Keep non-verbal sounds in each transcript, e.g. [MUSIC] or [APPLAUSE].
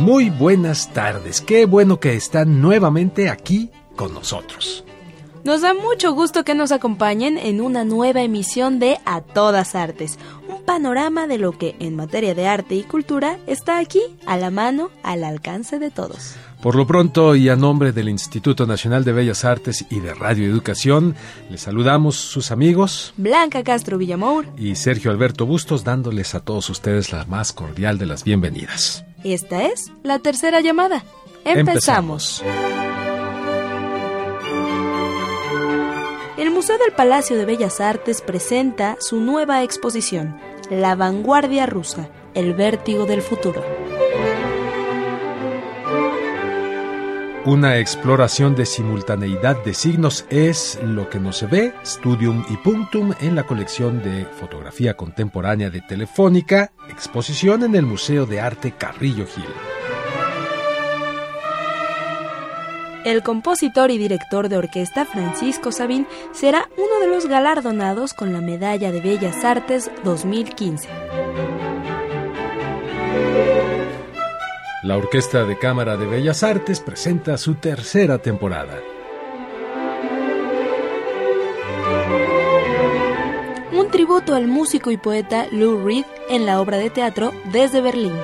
Muy buenas tardes, qué bueno que están nuevamente aquí con nosotros. Nos da mucho gusto que nos acompañen en una nueva emisión de A Todas Artes, un panorama de lo que en materia de arte y cultura está aquí, a la mano, al alcance de todos. Por lo pronto y a nombre del Instituto Nacional de Bellas Artes y de Radio Educación, les saludamos sus amigos Blanca Castro Villamour y Sergio Alberto Bustos, dándoles a todos ustedes la más cordial de las bienvenidas. Esta es la tercera llamada. Empezamos. El Museo del Palacio de Bellas Artes presenta su nueva exposición, La vanguardia rusa, el vértigo del futuro. Una exploración de simultaneidad de signos es lo que no se ve, Studium y Punctum, en la colección de fotografía contemporánea de Telefónica, exposición en el Museo de Arte Carrillo Gil. El compositor y director de orquesta Francisco Sabín será uno de los galardonados con la Medalla de Bellas Artes 2015. La Orquesta de Cámara de Bellas Artes presenta su tercera temporada. Un tributo al músico y poeta Lou Reed en la obra de teatro Desde Berlín.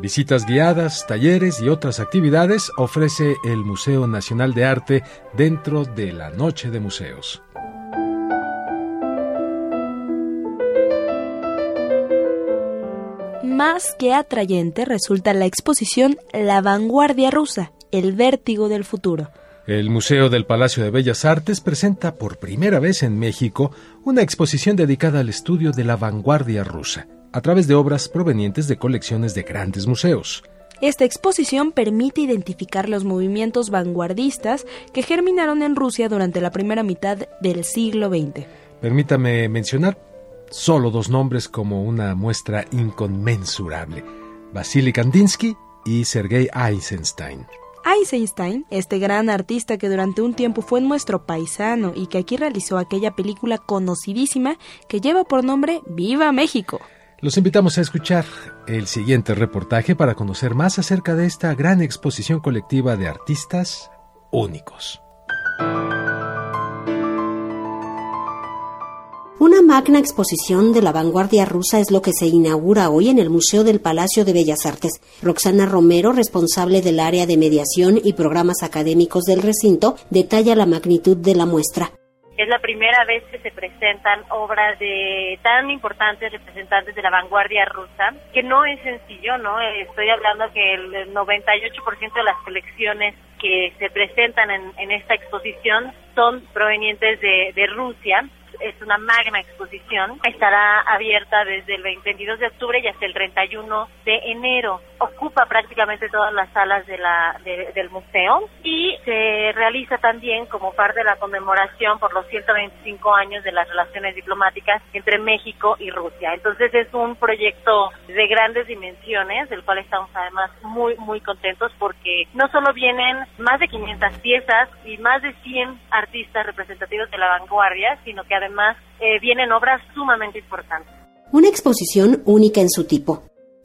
Visitas guiadas, talleres y otras actividades ofrece el Museo Nacional de Arte dentro de la Noche de Museos. Más que atrayente resulta la exposición La vanguardia rusa, el vértigo del futuro. El Museo del Palacio de Bellas Artes presenta por primera vez en México una exposición dedicada al estudio de la vanguardia rusa, a través de obras provenientes de colecciones de grandes museos. Esta exposición permite identificar los movimientos vanguardistas que germinaron en Rusia durante la primera mitad del siglo XX. Permítame mencionar solo dos nombres como una muestra inconmensurable, Vasily Kandinsky y Sergei Eisenstein. Eisenstein, este gran artista que durante un tiempo fue nuestro paisano y que aquí realizó aquella película conocidísima que lleva por nombre Viva México. Los invitamos a escuchar el siguiente reportaje para conocer más acerca de esta gran exposición colectiva de artistas únicos. Una magna exposición de la vanguardia rusa es lo que se inaugura hoy en el Museo del Palacio de Bellas Artes. Roxana Romero, responsable del área de mediación y programas académicos del recinto, detalla la magnitud de la muestra. Es la primera vez que se presentan obras de tan importantes representantes de la vanguardia rusa, que no es sencillo, ¿no? Estoy hablando que el 98% de las colecciones que se presentan en, en esta exposición son provenientes de, de Rusia es una magna exposición. Estará abierta desde el 22 de octubre y hasta el 31 de enero. Ocupa prácticamente todas las salas de la, del museo y se realiza también como parte de la conmemoración por los 125 años de las relaciones diplomáticas entre México y Rusia. Entonces es un proyecto de grandes dimensiones, del cual estamos además muy, muy contentos porque no solo vienen más de 500 piezas y más de 100 artistas representativos de la vanguardia, sino que además eh, vienen obras sumamente importantes. Una exposición única en su tipo.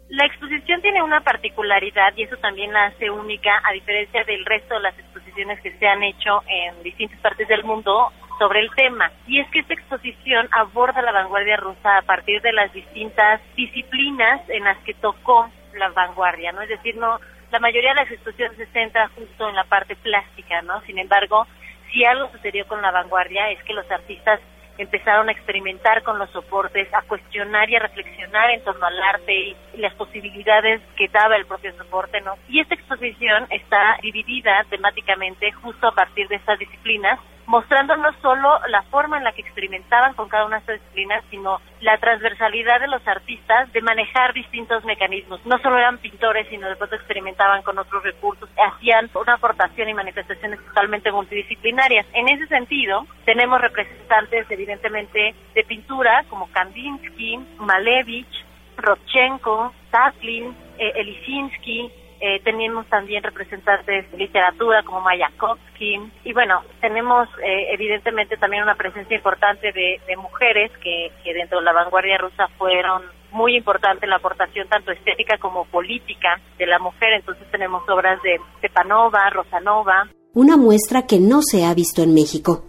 La exposición tiene una particularidad y eso también la hace única a diferencia del resto de las exposiciones que se han hecho en distintas partes del mundo sobre el tema. Y es que esta exposición aborda la vanguardia rusa a partir de las distintas disciplinas en las que tocó la vanguardia, ¿no? Es decir, no la mayoría de las exposiciones se centra justo en la parte plástica, ¿no? Sin embargo, si algo sucedió con la vanguardia es que los artistas empezaron a experimentar con los soportes, a cuestionar y a reflexionar en torno al arte y las posibilidades que daba el propio soporte, ¿no? Y esta exposición está dividida temáticamente justo a partir de estas disciplinas mostrando no solo la forma en la que experimentaban con cada una de estas disciplinas, sino la transversalidad de los artistas de manejar distintos mecanismos. No solo eran pintores, sino de pronto experimentaban con otros recursos, hacían una aportación y manifestaciones totalmente multidisciplinarias. En ese sentido, tenemos representantes evidentemente de pintura como Kandinsky, Malevich, Rodchenko, Taslin, eh, eh, tenemos también representantes de literatura como Mayakovsky y bueno, tenemos eh, evidentemente también una presencia importante de, mujeres que, dentro de la vanguardia rusa fueron muy importante la aportación tanto estética como política de la mujer. Entonces tenemos obras de Stepanova, Rosanova. Una muestra que no se ha visto en México.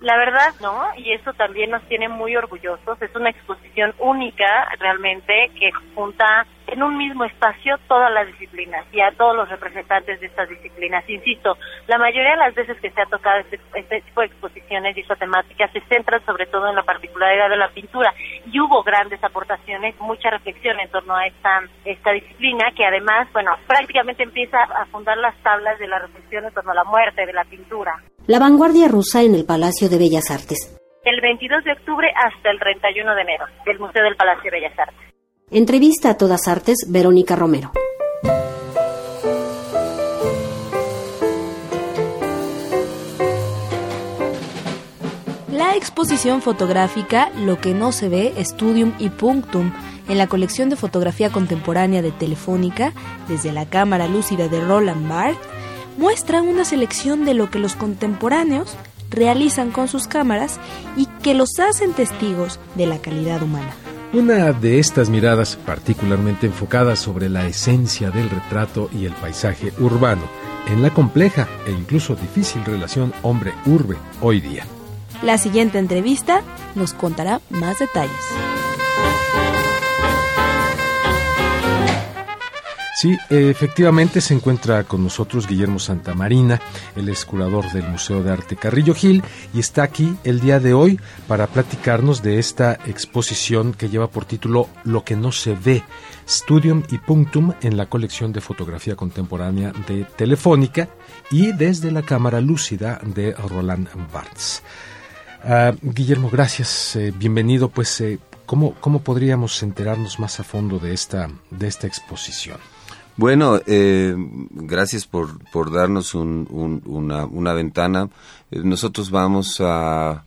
La verdad, ¿no? Y eso también nos tiene muy orgullosos. Es una exposición única realmente que junta en un mismo espacio todas las disciplinas y a todos los representantes de estas disciplinas. Insisto, la mayoría de las veces que se ha tocado este, este tipo de exposiciones y esta temática se centran sobre todo en la particularidad de la pintura y hubo grandes aportaciones, mucha reflexión en torno a esta, esta disciplina que además, bueno, prácticamente empieza a fundar las tablas de la reflexión en torno a la muerte de la pintura. La vanguardia rusa en el Palacio de Bellas Artes. El 22 de octubre hasta el 31 de enero, del Museo del Palacio de Bellas Artes. Entrevista a todas artes, Verónica Romero. La exposición fotográfica Lo que no se ve, Studium y Punctum, en la colección de fotografía contemporánea de Telefónica, desde la cámara lúcida de Roland Barthes, muestra una selección de lo que los contemporáneos realizan con sus cámaras y que los hacen testigos de la calidad humana. Una de estas miradas particularmente enfocada sobre la esencia del retrato y el paisaje urbano, en la compleja e incluso difícil relación hombre-urbe hoy día. La siguiente entrevista nos contará más detalles. Sí, efectivamente se encuentra con nosotros Guillermo Santamarina, el es curador del Museo de Arte Carrillo Gil, y está aquí el día de hoy para platicarnos de esta exposición que lleva por título Lo que no se ve, Studium y Punctum en la colección de fotografía contemporánea de Telefónica y desde la cámara lúcida de Roland Barthes. Ah, Guillermo, gracias. Eh, bienvenido. Pues, eh, ¿cómo, ¿cómo podríamos enterarnos más a fondo de esta, de esta exposición? Bueno, eh, gracias por, por darnos un, una, una, ventana. Eh, nosotros vamos a,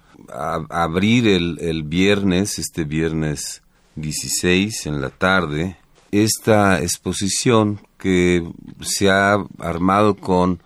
abrir el, el, viernes, este viernes 16 en la tarde, esta exposición que se ha armado con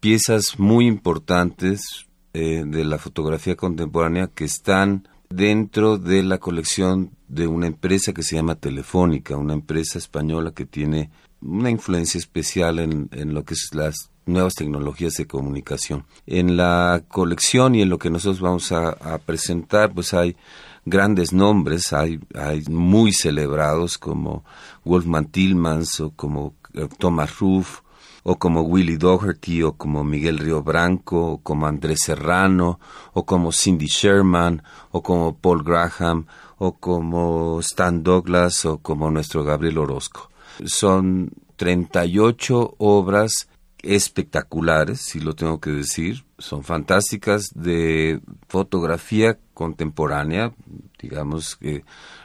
piezas muy importantes eh, de la fotografía contemporánea que están dentro de la colección de una empresa que se llama Telefónica, una empresa española que tiene una influencia especial en, en lo que es las nuevas tecnologías de comunicación. En la colección y en lo que nosotros vamos a, presentar, pues hay grandes nombres, hay, hay muy celebrados como Wolfman Tillmans o como eh, Thomas Ruff o como Willie Doherty o como Miguel Río Branco o como Andrés Serrano o como Cindy Sherman o como Paul Graham o como Stan Douglas o como nuestro Gabriel Orozco. Son 38 obras espectaculares, si lo tengo que decir, son fantásticas de fotografía contemporánea, digamos que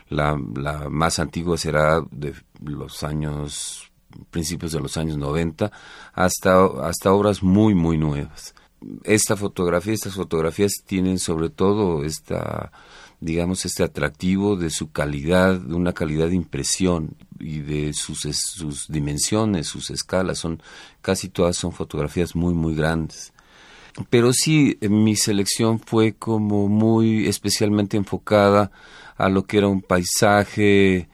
la, la más antigua será de los años principios de los años 90 hasta hasta obras muy muy nuevas. Esta fotografía, estas fotografías tienen sobre todo esta digamos, este atractivo de su calidad, de una calidad de impresión y de sus, sus dimensiones, sus escalas, son casi todas son fotografías muy, muy grandes. Pero sí, mi selección fue como muy especialmente enfocada a lo que era un paisaje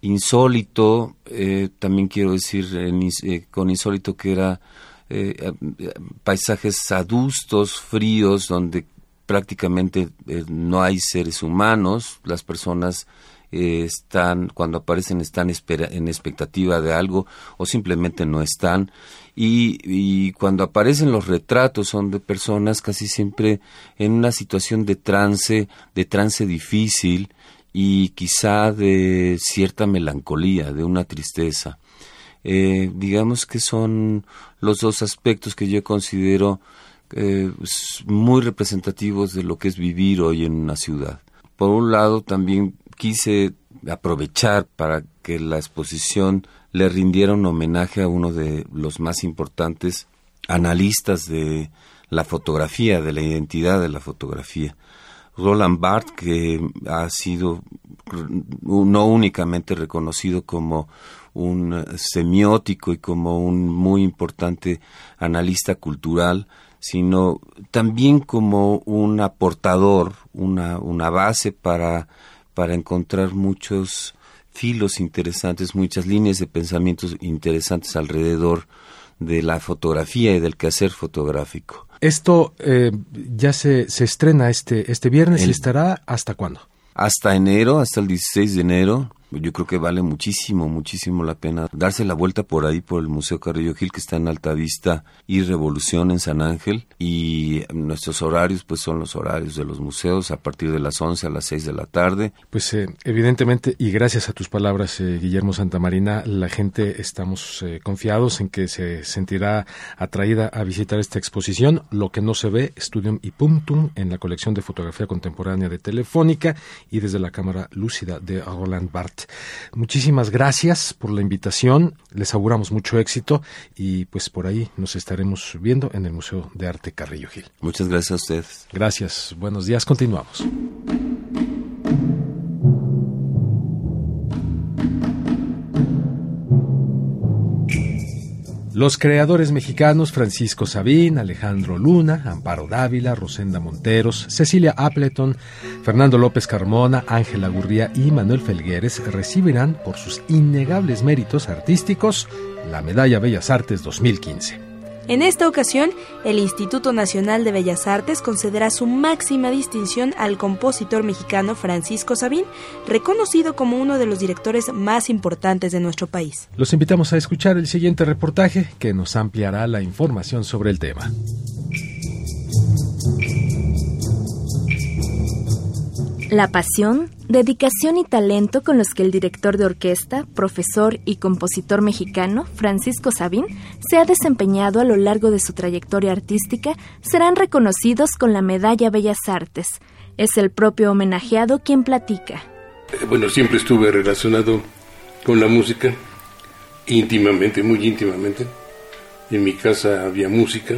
insólito, eh, también quiero decir eh, con insólito que era eh, paisajes adustos, fríos, donde prácticamente no hay seres humanos, las personas eh, están, cuando aparecen, están en expectativa de algo o simplemente no están. Y, cuando aparecen los retratos son de personas casi siempre en una situación de trance, de trance difícil y quizá de cierta melancolía, de una tristeza. Eh, digamos que son los dos aspectos que yo considero eh, muy representativos de lo que es vivir hoy en una ciudad. Por un lado, también quise aprovechar para que la exposición le rindiera un homenaje a uno de los más importantes analistas de la fotografía, de la identidad de la fotografía. Roland Barthes, que ha sido no únicamente reconocido como un semiótico y como un muy importante analista cultural, sino también como un aportador, una, una base para, para encontrar muchos filos interesantes, muchas líneas de pensamientos interesantes alrededor de la fotografía y del quehacer fotográfico. Esto eh, ya se, se, estrena este, este viernes y estará hasta cuándo? Hasta enero, hasta el 16 de enero. Yo creo que vale muchísimo, muchísimo la pena darse la vuelta por ahí, por el Museo Carrillo Gil, que está en Alta Vista y Revolución en San Ángel. Y nuestros horarios, pues son los horarios de los museos, a partir de las 11 a las 6 de la tarde. Pues eh, evidentemente, y gracias a tus palabras, eh, Guillermo Santamarina, la gente estamos eh, confiados en que se sentirá atraída a visitar esta exposición, Lo que no se ve, Studium y Punctum, en la colección de fotografía contemporánea de Telefónica y desde la cámara lúcida de Roland Barthes. Muchísimas gracias por la invitación, les auguramos mucho éxito y pues por ahí nos estaremos viendo en el Museo de Arte Carrillo Gil. Muchas gracias a ustedes. Gracias, buenos días, continuamos. Los creadores mexicanos Francisco Sabín, Alejandro Luna, Amparo Dávila, Rosenda Monteros, Cecilia Appleton, Fernando López Carmona, Ángela Gurría y Manuel Felgueres recibirán por sus innegables méritos artísticos la Medalla Bellas Artes 2015. En esta ocasión, el Instituto Nacional de Bellas Artes concederá su máxima distinción al compositor mexicano Francisco Sabín, reconocido como uno de los directores más importantes de nuestro país. Los invitamos a escuchar el siguiente reportaje que nos ampliará la información sobre el tema. La pasión, dedicación y talento con los que el director de orquesta, profesor y compositor mexicano, Francisco Sabín, se ha desempeñado a lo largo de su trayectoria artística serán reconocidos con la Medalla Bellas Artes. Es el propio homenajeado quien platica. Eh, bueno, siempre estuve relacionado con la música, íntimamente, muy íntimamente. En mi casa había música,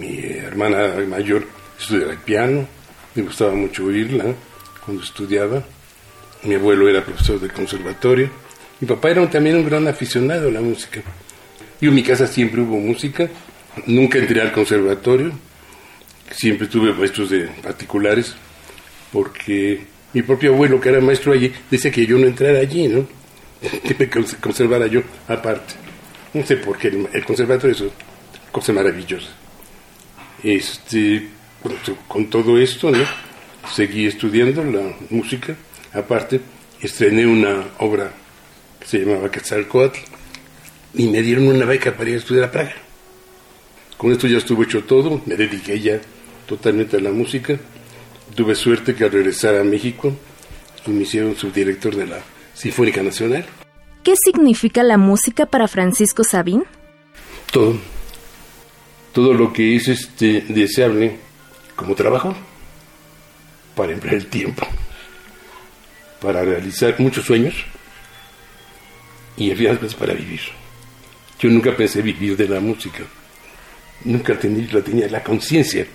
mi hermana mayor estudiaba el piano, me gustaba mucho oírla cuando estudiaba. Mi abuelo era profesor del conservatorio. Mi papá era también un gran aficionado a la música. Yo en mi casa siempre hubo música. Nunca entré al conservatorio. Siempre tuve maestros de particulares porque mi propio abuelo, que era maestro allí, decía que yo no entrara allí, ¿no? [LAUGHS] Que me conservara yo aparte. No sé por qué, el, conservatorio es cosa maravillosa. Este, con todo esto, ¿no? Seguí estudiando la música, aparte estrené una obra que se llamaba Quetzalcoatl y me dieron una beca para ir a estudiar a Praga. Con esto ya estuvo hecho todo, me dediqué ya totalmente a la música. Tuve suerte que al regresar a México me hicieron subdirector de la Sinfónica Nacional. ¿Qué significa la música para Francisco Sabín? Todo. Todo lo que es este, deseable como trabajo para emplear el tiempo, para realizar muchos sueños y veces para vivir. Yo nunca pensé vivir de la música, nunca tenía, la, tenía la conciencia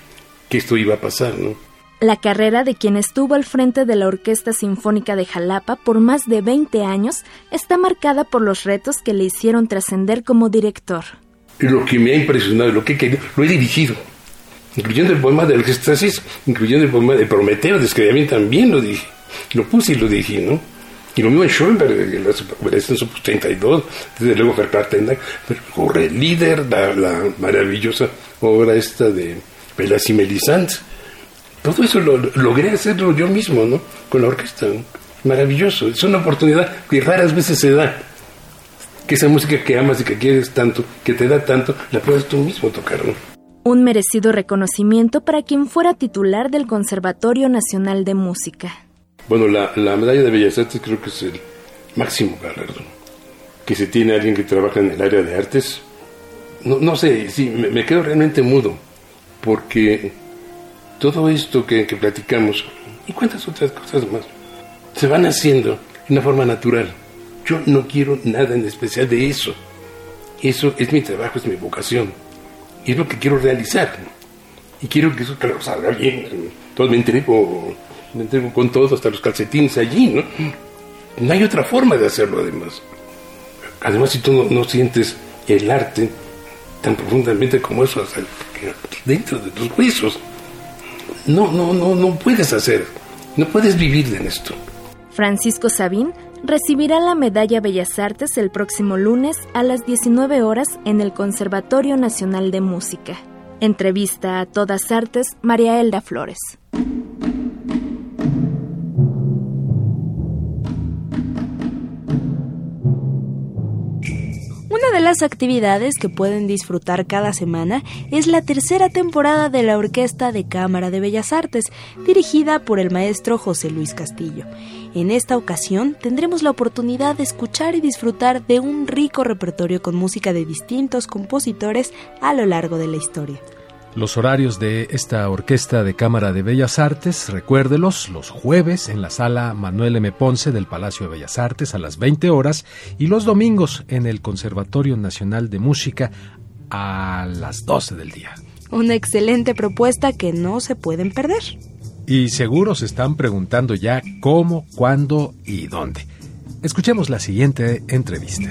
que esto iba a pasar, ¿no? La carrera de quien estuvo al frente de la Orquesta Sinfónica de Jalapa por más de 20 años está marcada por los retos que le hicieron trascender como director. Lo que me ha impresionado, lo que he querido, lo he dirigido incluyendo el poema del éxtasis, incluyendo el poema de Prometeo, de bien también lo dije, lo puse y lo dije, ¿no? Y lo mismo en Schoenberg, en la su 32, desde luego Verpartenda, pero el líder, la, la, maravillosa obra esta de Pelas y Melisande. Todo eso lo, logré hacerlo yo mismo, ¿no? Con la orquesta. Maravilloso. Es una oportunidad que raras veces se da. Que esa música que amas y que quieres tanto, que te da tanto, la puedes tú mismo tocar, ¿no? Un merecido reconocimiento para quien fuera titular del Conservatorio Nacional de Música. Bueno, la, medalla de Bellas Artes creo que es el máximo galardón que se tiene alguien que trabaja en el área de artes. No, no sé, sí, me, quedo realmente mudo porque todo esto que, que platicamos y cuántas otras cosas más se van haciendo de una forma natural. Yo no quiero nada en especial de eso. Eso es mi trabajo, es mi vocación. Y es lo que quiero realizar. Y quiero que eso claro, salga bien. Entonces me entrego, me entrego con todo, hasta los calcetines allí, ¿no? No hay otra forma de hacerlo, además. Además, si tú no, sientes el arte tan profundamente como eso, dentro de tus huesos, no, no, no, no puedes hacer, no puedes vivir de esto. Francisco Sabín recibirá la Medalla Bellas Artes el próximo lunes a las 19 horas en el Conservatorio Nacional de Música. Entrevista a Todas Artes, María Elda Flores. Una de las actividades que pueden disfrutar cada semana es la tercera temporada de la Orquesta de Cámara de Bellas Artes, dirigida por el maestro José Luis Castillo. En esta ocasión tendremos la oportunidad de escuchar y disfrutar de un rico repertorio con música de distintos compositores a lo largo de la historia. Los horarios de esta Orquesta de Cámara de Bellas Artes, recuérdelos, los jueves en la sala Manuel M. Ponce del Palacio de Bellas Artes a las 20 horas y los domingos en el Conservatorio Nacional de Música a las 12 del día. Una excelente propuesta que no se pueden perder. Y seguro se están preguntando ya cómo, cuándo y dónde. Escuchemos la siguiente entrevista.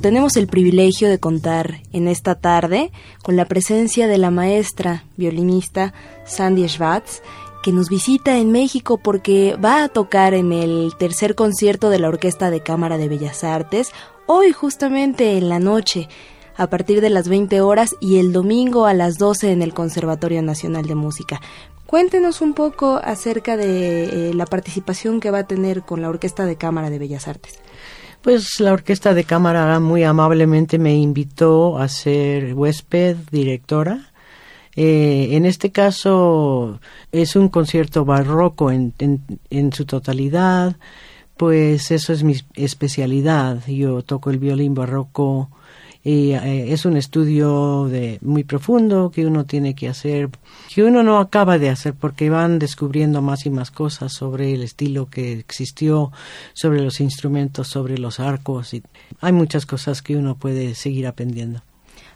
tenemos el privilegio de contar en esta tarde con la presencia de la maestra violinista Sandy Schwartz, que nos visita en México porque va a tocar en el tercer concierto de la Orquesta de Cámara de Bellas Artes, hoy justamente en la noche, a partir de las 20 horas y el domingo a las 12 en el Conservatorio Nacional de Música. Cuéntenos un poco acerca de eh, la participación que va a tener con la Orquesta de Cámara de Bellas Artes. Pues la Orquesta de Cámara muy amablemente me invitó a ser huésped, directora. Eh, en este caso es un concierto barroco en, en, su totalidad, pues eso es mi especialidad. Yo toco el violín barroco y eh, es un estudio de muy profundo que uno tiene que hacer que uno no acaba de hacer porque van descubriendo más y más cosas sobre el estilo que existió sobre los instrumentos sobre los arcos y hay muchas cosas que uno puede seguir aprendiendo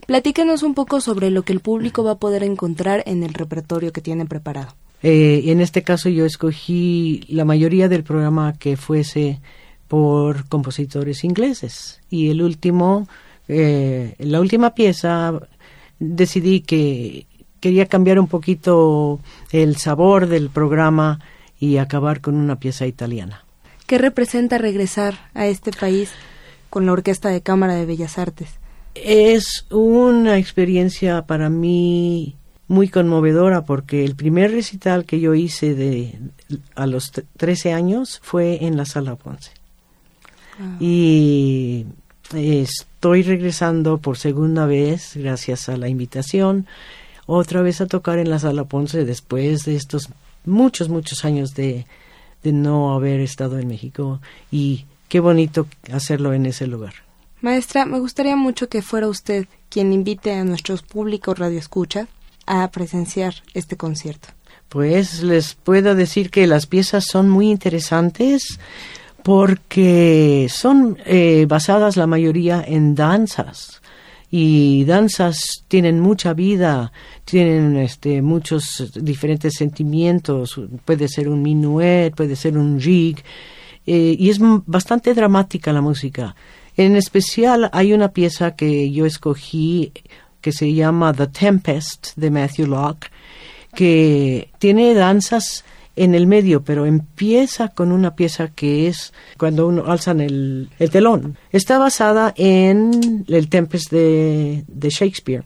Platícanos un poco sobre lo que el público va a poder encontrar en el repertorio que tienen preparado. Eh, en este caso yo escogí la mayoría del programa que fuese por compositores ingleses y el último eh, la última pieza decidí que quería cambiar un poquito el sabor del programa y acabar con una pieza italiana. ¿Qué representa regresar a este país con la Orquesta de Cámara de Bellas Artes? Es una experiencia para mí muy conmovedora porque el primer recital que yo hice de a los 13 años fue en la Sala Ponce. Ah. Y estoy regresando por segunda vez, gracias a la invitación, otra vez a tocar en la Sala Ponce después de estos muchos, muchos años de, de no haber estado en México y qué bonito hacerlo en ese lugar. Maestra, me gustaría mucho que fuera usted quien invite a nuestros públicos radioescuchas a presenciar este concierto. Pues les puedo decir que las piezas son muy interesantes porque son eh, basadas la mayoría en danzas y danzas tienen mucha vida, tienen este, muchos diferentes sentimientos, puede ser un minuet, puede ser un rig, eh, y es bastante dramática la música. En especial hay una pieza que yo escogí que se llama The Tempest de Matthew Locke, que tiene danzas en el medio, pero empieza con una pieza que es cuando uno alzan el, el telón. Está basada en el Tempest de, Shakespeare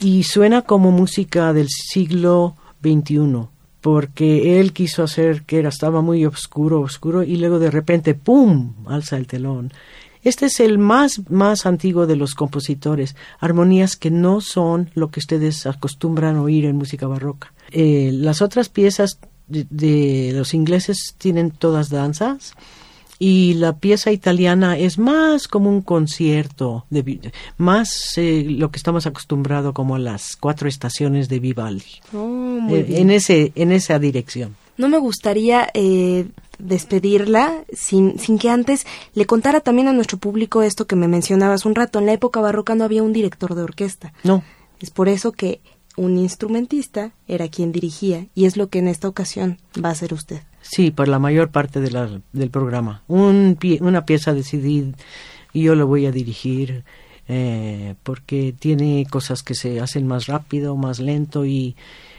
y suena como música del siglo XXI porque él quiso hacer que era, estaba muy oscuro, oscuro, y luego de repente, ¡pum!, alza el telón. Este es el más, más antiguo de los compositores, armonías que no son lo que ustedes acostumbran oír en música barroca. Eh, las otras piezas de, los ingleses tienen todas danzas y la pieza italiana es más como un concierto, de, más eh, lo que estamos acostumbrados como las cuatro estaciones de Vivaldi. Oh, eh, en, ese, en esa dirección. No me gustaría eh, despedirla sin, sin que antes le contara también a nuestro público esto que me mencionabas un rato. En la época barroca no había un director de orquesta. No. Es por eso que un instrumentista era quien dirigía y es lo que en esta ocasión va a hacer usted. Sí, por la mayor parte de la, del programa. Un una pieza decidida y yo lo voy a dirigir eh, porque tiene cosas que se hacen más rápido, más lento y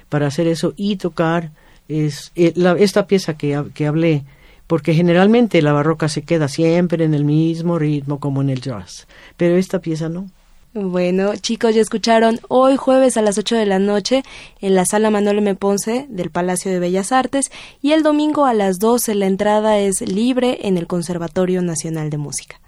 para hacer eso y tocar es eh, esta pieza que, que hablé porque generalmente la barroca se queda siempre en el mismo ritmo como en el jazz, pero esta pieza no. Bueno, chicos, ya escucharon hoy jueves a las 8 de la noche en la sala Manuel M. Ponce del Palacio de Bellas Artes y el domingo a las 12 la entrada es libre en el Conservatorio Nacional de Música.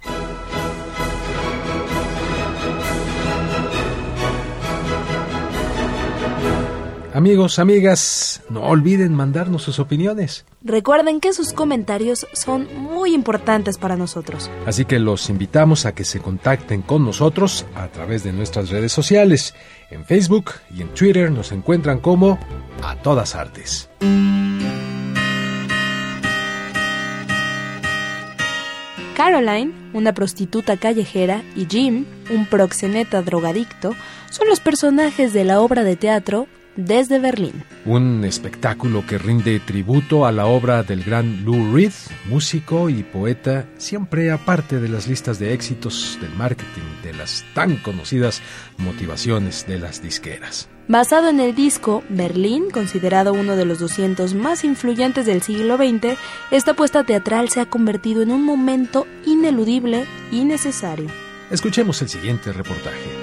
Amigos, amigas, no olviden mandarnos sus opiniones. Recuerden que sus comentarios son muy importantes para nosotros. Así que los invitamos a que se contacten con nosotros a través de nuestras redes sociales. En Facebook y en Twitter nos encuentran como A Todas Artes. Caroline, una prostituta callejera, y Jim, un proxeneta drogadicto, son los personajes de la obra de teatro desde Berlín. Un espectáculo que rinde tributo a la obra del gran Lou Reed, músico y poeta, siempre aparte de las listas de éxitos del marketing, de las tan conocidas motivaciones de las disqueras. Basado en el disco Berlín, considerado uno de los 200 más influyentes del siglo XX, esta puesta teatral se ha convertido en un momento ineludible y necesario. Escuchemos el siguiente reportaje.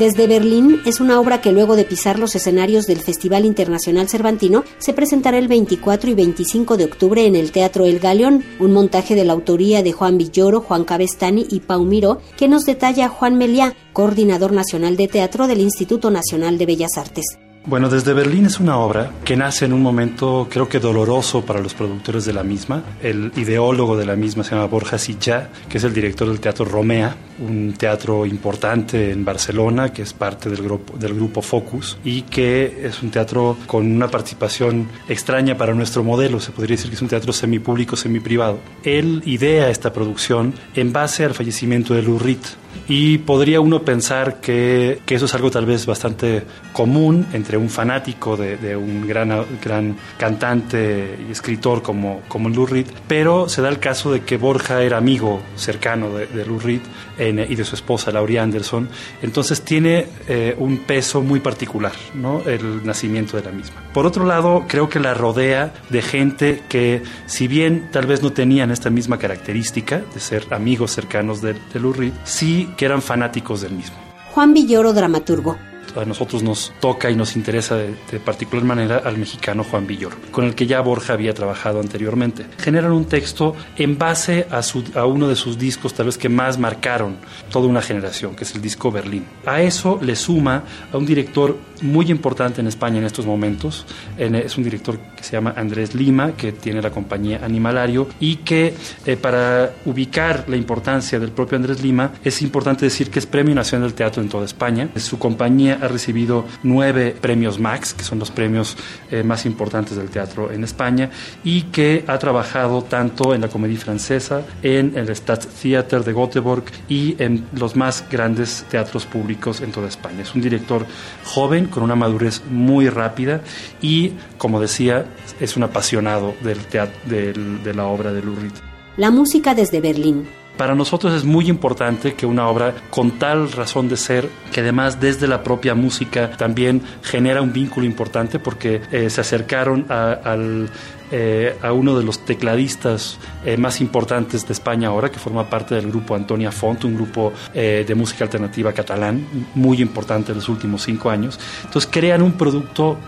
Desde Berlín es una obra que luego de pisar los escenarios del Festival Internacional Cervantino se presentará el 24 y 25 de octubre en el Teatro El Galeón, un montaje de la autoría de Juan Villoro, Juan Cabestani y Pau Miró, que nos detalla Juan Meliá, coordinador nacional de teatro del Instituto Nacional de Bellas Artes. Bueno, desde Berlín es una obra que nace en un momento creo que doloroso para los productores de la misma. El ideólogo de la misma se llama Borja Silla, que es el director del Teatro Romea, un teatro importante en Barcelona, que es parte del grupo, del grupo Focus y que es un teatro con una participación extraña para nuestro modelo. Se podría decir que es un teatro semipúblico, semiprivado. Él idea esta producción en base al fallecimiento de Lurrit, y podría uno pensar que, que, eso es algo tal vez bastante común entre un fanático de, de un gran, gran cantante y escritor como, como Lou Reed, pero se da el caso de que Borja era amigo cercano de, de Lou Reed y de su esposa Laurie Anderson, entonces tiene eh, un peso muy particular, ¿no? el nacimiento de la misma. Por otro lado, creo que la rodea de gente que, si bien tal vez no tenían esta misma característica de ser amigos cercanos de, de Lou Reed, sí que eran fanáticos del mismo. Juan Villoro, dramaturgo a nosotros nos toca y nos interesa de, particular manera al mexicano Juan Villor, con el que ya Borja había trabajado anteriormente. Generan un texto en base a, su, a uno de sus discos tal vez que más marcaron toda una generación, que es el disco Berlín. A eso le suma a un director muy importante en España en estos momentos, es un director que se llama Andrés Lima, que tiene la compañía Animalario y que eh, para ubicar la importancia del propio Andrés Lima es importante decir que es Premio Nacional del Teatro en toda España. Su compañía ha recibido nueve premios Max, que son los premios eh, más importantes del teatro en España, y que ha trabajado tanto en la comedia francesa, en el Staatstheater de Göteborg y en los más grandes teatros públicos en toda España. Es un director joven, con una madurez muy rápida y, como decía, es un apasionado del teatro, de la obra de Lurid. La música desde Berlín. Para nosotros es muy importante que una obra con tal razón de ser, que además desde la propia música también genera un vínculo importante porque eh, se acercaron al eh, a uno de los tecladistas eh, más importantes de España ahora, que forma parte del grupo Antonia Font, un grupo de música alternativa catalán muy importante en los últimos cinco años. Entonces crean un producto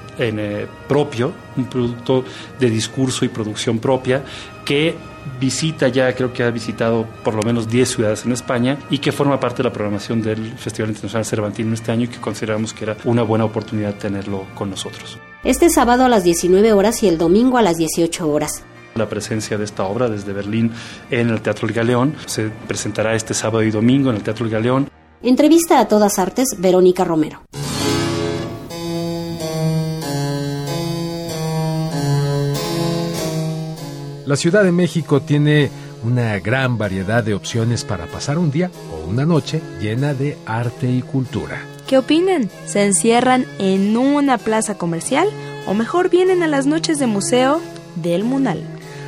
propio, un producto de discurso y producción propia que visita ya, creo que ha visitado por lo menos 10 ciudades en España y que forma parte de la programación del Festival Internacional Cervantino este año y que consideramos que era una buena oportunidad tenerlo con nosotros. Este sábado a las 19 horas y el domingo a las 18 horas. La presencia de esta obra desde Berlín en el Teatro El Galeón se presentará este sábado y domingo en el Teatro El Galeón. Entrevista a todas artes, Verónica Romero. La Ciudad de México tiene una gran variedad de opciones para pasar un día o una noche llena de arte y cultura. ¿Qué opinan? ¿Se encierran en una plaza comercial o mejor vienen a las noches de museo del Munal?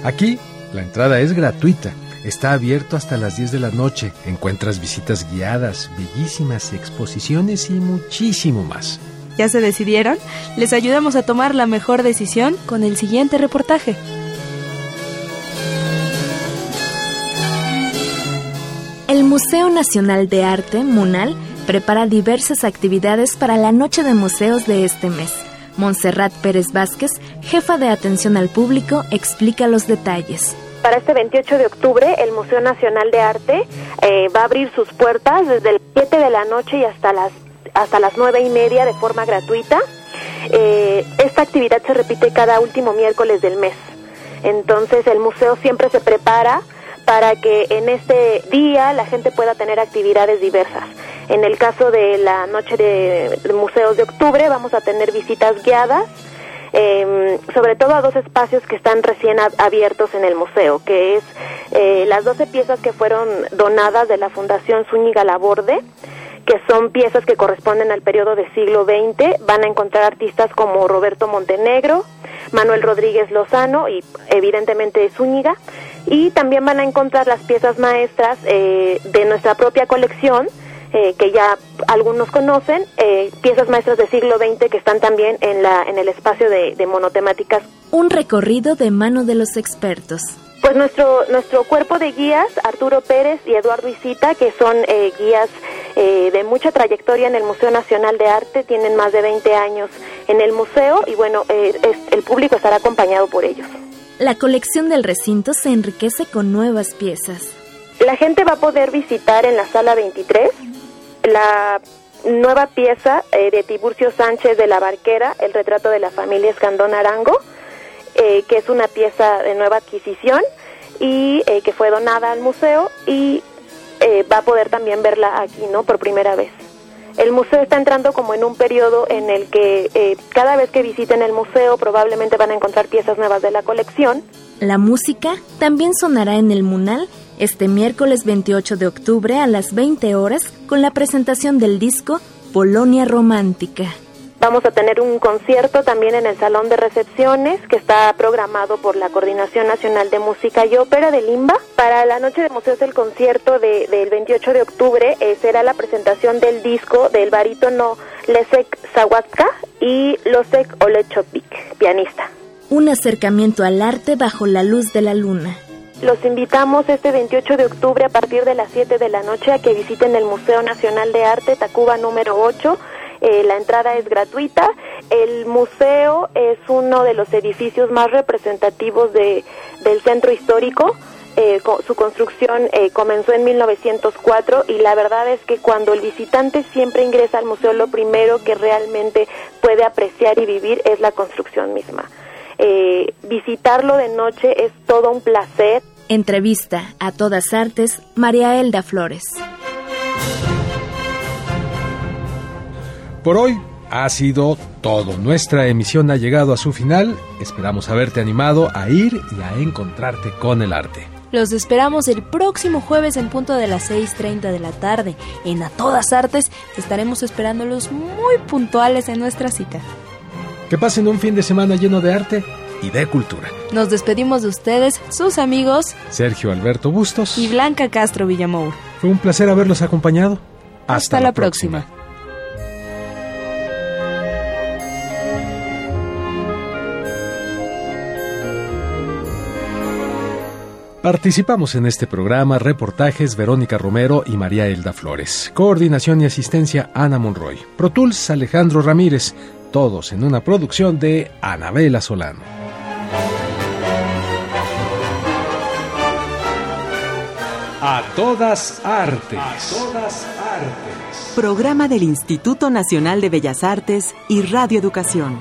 Aquí la entrada es gratuita. Está abierto hasta las 10 de la noche. Encuentras visitas guiadas, bellísimas exposiciones y muchísimo más. ¿Ya se decidieron? Les ayudamos a tomar la mejor decisión con el siguiente reportaje. El Museo Nacional de Arte, MUNAL, prepara diversas actividades para la Noche de Museos de este mes. Montserrat Pérez Vázquez, jefa de atención al público, explica los detalles. Para este 28 de octubre, el Museo Nacional de Arte eh, va a abrir sus puertas desde el 7 de la noche y hasta las, hasta las 9 y media de forma gratuita. Eh, esta actividad se repite cada último miércoles del mes. Entonces el museo siempre se prepara para que en este día la gente pueda tener actividades diversas. En el caso de la noche de, museos de octubre vamos a tener visitas guiadas, em, sobre todo a dos espacios que están recién abiertos en el museo, que es eh, las 12 piezas que fueron donadas de la Fundación Zúñiga Laborde, que son piezas que corresponden al periodo del siglo XX. Van a encontrar artistas como Roberto Montenegro, Manuel Rodríguez Lozano y evidentemente Zúñiga. Y también van a encontrar las piezas maestras eh, de nuestra propia colección, eh, que ya algunos conocen, eh, piezas maestras del siglo XX que están también en, la, en el espacio de, de monotemáticas. Un recorrido de mano de los expertos. Pues nuestro, nuestro cuerpo de guías, Arturo Pérez y Eduardo Isita, que son guías de mucha trayectoria en el Museo Nacional de Arte, tienen más de 20 años en el museo y bueno, el público estará acompañado por ellos. La colección del recinto se enriquece con nuevas piezas. La gente va a poder visitar en la sala 23 la nueva pieza eh, de Tiburcio Sánchez de la Barquera, el retrato de la familia Escandón Arango, eh, que es una pieza de nueva adquisición y eh, que fue donada al museo y va a poder también verla aquí, ¿no? Por primera vez. El museo está entrando como en un periodo en el que eh, cada vez que visiten el museo probablemente van a encontrar piezas nuevas de la colección. La música también sonará en el Munal este miércoles 28 de octubre a las 20 horas con la presentación del disco Polonia Romántica. Vamos a tener un concierto también en el Salón de Recepciones que está programado por la Coordinación Nacional de Música y Ópera de Limba. Para la Noche de Museos el concierto de, del 28 de octubre eh, será la presentación del disco del barítono Lesek Sawatka y Losek Olechopik, pianista. Un acercamiento al arte bajo la luz de la luna. Los invitamos este 28 de octubre a partir de las 7 de la noche a que visiten el Museo Nacional de Arte Tacuba número 8 eh, la entrada es gratuita. El museo es uno de los edificios más representativos de, del centro histórico. Eh, su construcción eh, comenzó en 1904 y la verdad es que cuando el visitante siempre ingresa al museo lo primero que realmente puede apreciar y vivir es la construcción misma. visitarlo de noche es todo un placer. Entrevista a todas artes, María Elda Flores. Por hoy ha sido todo. Nuestra emisión ha llegado a su final. Esperamos haberte animado a ir y a encontrarte con el arte. Los esperamos el próximo jueves en punto de las 6.30 de la tarde. En A Todas Artes estaremos esperándolos muy puntuales en nuestra cita. Que pasen un fin de semana lleno de arte y de cultura. Nos despedimos de ustedes, sus amigos Sergio Alberto Bustos y Blanca Castro Villamour. Fue un placer haberlos acompañado. Hasta, la, próxima. Participamos en este programa reportajes Verónica Romero y María Elda Flores. Coordinación y asistencia Ana Monroy. Pro Tools Alejandro Ramírez. Todos en una producción de Anabela Solano. A todas artes. A todas artes. Programa del Instituto Nacional de Bellas Artes y Radio Educación.